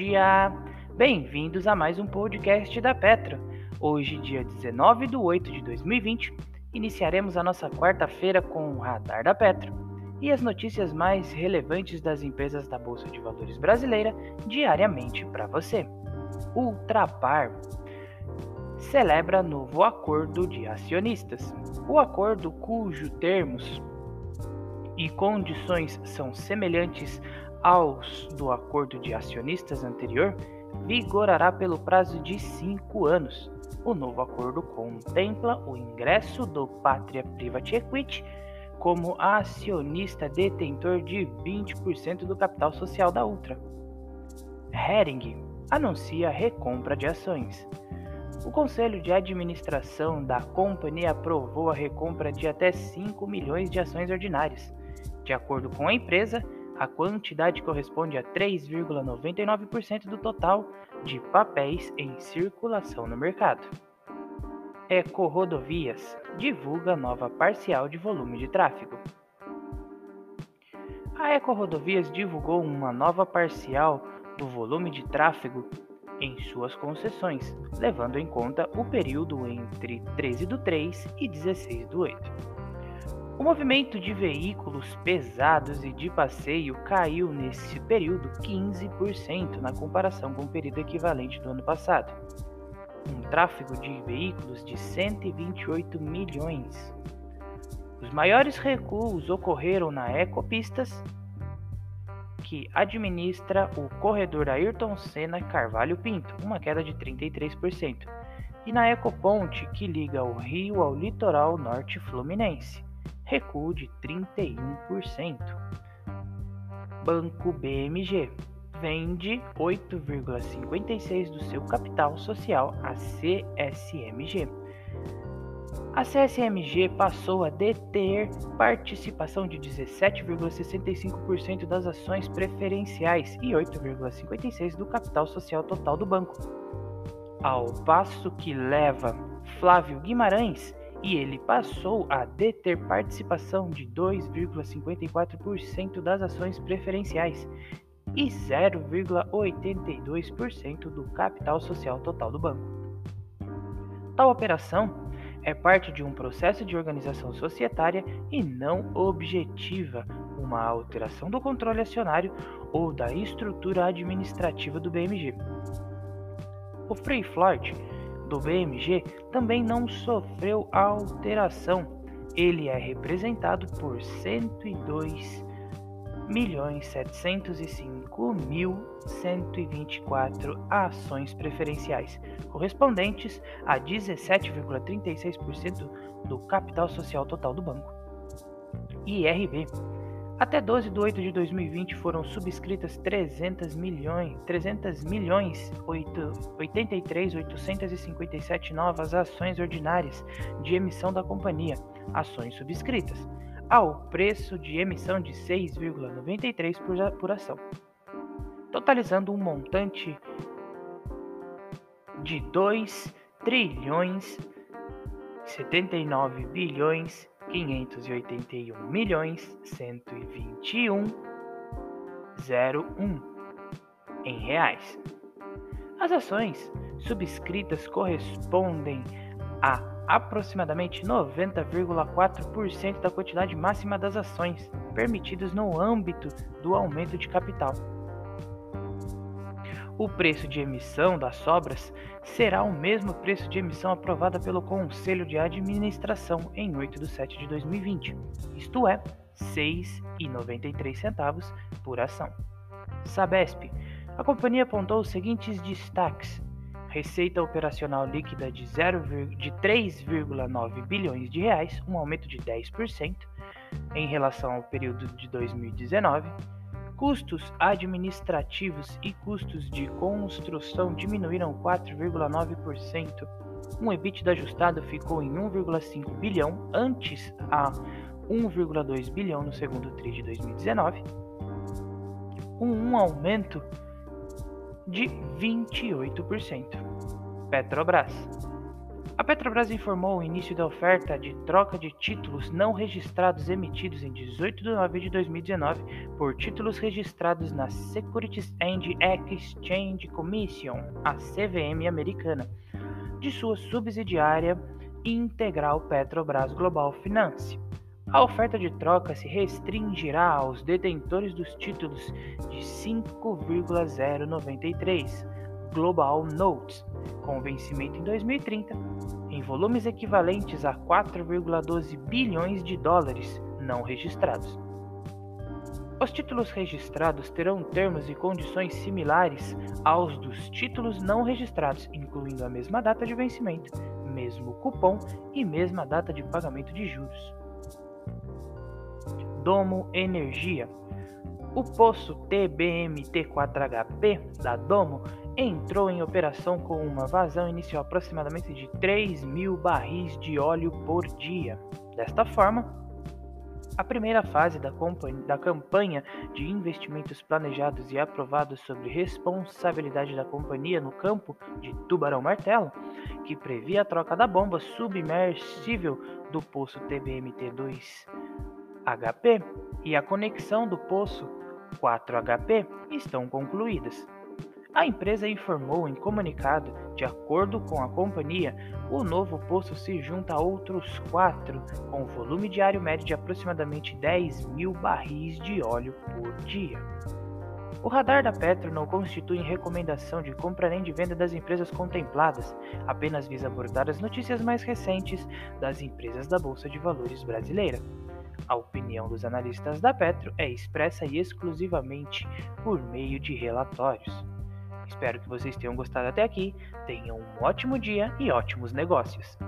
dia! Bem-vindos a mais um podcast da Petro. Hoje, dia 19 de 8 de 2020, iniciaremos a nossa quarta-feira com o Radar da Petro e as notícias mais relevantes das empresas da Bolsa de Valores brasileira diariamente para você. Ultrapar celebra novo acordo de acionistas. O acordo, cujo termos e condições são semelhantes aos do acordo de acionistas anterior, vigorará pelo prazo de cinco anos. O novo acordo contempla o ingresso do Pátria Private Equity como acionista detentor de 20% do capital social da Ultra. Hering anuncia recompra de ações. O Conselho de Administração da companhia aprovou a recompra de até 5 milhões de ações ordinárias. De acordo com a empresa, a quantidade corresponde a 3,99% do total de papéis em circulação no mercado. Eco Rodovias divulga nova parcial de volume de tráfego. A Eco Rodovias divulgou uma nova parcial do volume de tráfego em suas concessões, levando em conta o período entre 13 do 3 e 16 do 8. O movimento de veículos pesados e de passeio caiu nesse período 15% na comparação com o período equivalente do ano passado. Um tráfego de veículos de 128 milhões. Os maiores recuos ocorreram na Ecopistas, que administra o corredor Ayrton Senna Carvalho Pinto, uma queda de 33%, e na Ecoponte, que liga o Rio ao litoral norte fluminense recuo de 31%. Banco BMG vende 8,56% do seu capital social à CSMG. A CSMG passou a deter participação de 17,65% das ações preferenciais e 8,56% do capital social total do banco. Ao passo que leva Flávio Guimarães e ele passou a deter participação de 2,54% das ações preferenciais e 0,82% do capital social total do banco. Tal operação é parte de um processo de organização societária e não objetiva uma alteração do controle acionário ou da estrutura administrativa do BMG. O free float do BMG também não sofreu alteração. Ele é representado por 102 milhões 705 mil 124 ações preferenciais, correspondentes a 17,36% do capital social total do banco. IRB até 12 de 8 de 2020 foram subscritas 300 milhões, 300 milhões 8, 83 857 novas ações ordinárias de emissão da companhia, ações subscritas, ao preço de emissão de 6,93 por, por ação, totalizando um montante de 2 trilhões 79 bilhões 581 milhões 121 01 em reais. As ações subscritas correspondem a aproximadamente 90,4% da quantidade máxima das ações permitidas no âmbito do aumento de capital. O preço de emissão das sobras será o mesmo preço de emissão aprovada pelo Conselho de Administração em 8 de 7 de 2020, isto é, R$ 6,93 por ação. Sabesp. A companhia apontou os seguintes destaques: receita operacional líquida de, de 3,9 bilhões de reais, um aumento de 10% em relação ao período de 2019 Custos administrativos e custos de construção diminuíram 4,9%. Um EBITDA ajustado ficou em 1,5 bilhão antes a 1,2 bilhão no segundo TRI de 2019, um aumento de 28%. Petrobras. A Petrobras informou o início da oferta de troca de títulos não registrados emitidos em 18 de nove de 2019 por títulos registrados na Securities and Exchange Commission, a CVM americana, de sua subsidiária integral Petrobras Global Finance. A oferta de troca se restringirá aos detentores dos títulos de 5,093 Global Notes, com vencimento em 2030, em volumes equivalentes a 4,12 bilhões de dólares não registrados. Os títulos registrados terão termos e condições similares aos dos títulos não registrados, incluindo a mesma data de vencimento, mesmo cupom e mesma data de pagamento de juros. Domo Energia o poço TBMT4HP da Domo entrou em operação com uma vazão inicial aproximadamente de 3 mil barris de óleo por dia. Desta forma, a primeira fase da, da, campanha de investimentos planejados e aprovados sobre responsabilidade da companhia no campo de Tubarão Martelo, que previa a troca da bomba submersível do poço TBMT2 HP e a conexão do poço 4HP estão concluídas. A empresa informou em comunicado, de acordo com a companhia, o novo poço se junta a outros quatro, com volume diário médio de aproximadamente 10 mil barris de óleo por dia. O radar da Petro não constitui recomendação de compra nem de venda das empresas contempladas, apenas visa abordar as notícias mais recentes das empresas da Bolsa de Valores brasileira. A opinião dos analistas da Petro é expressa exclusivamente por meio de relatórios. Espero que vocês tenham gostado até aqui, tenham um ótimo dia e ótimos negócios.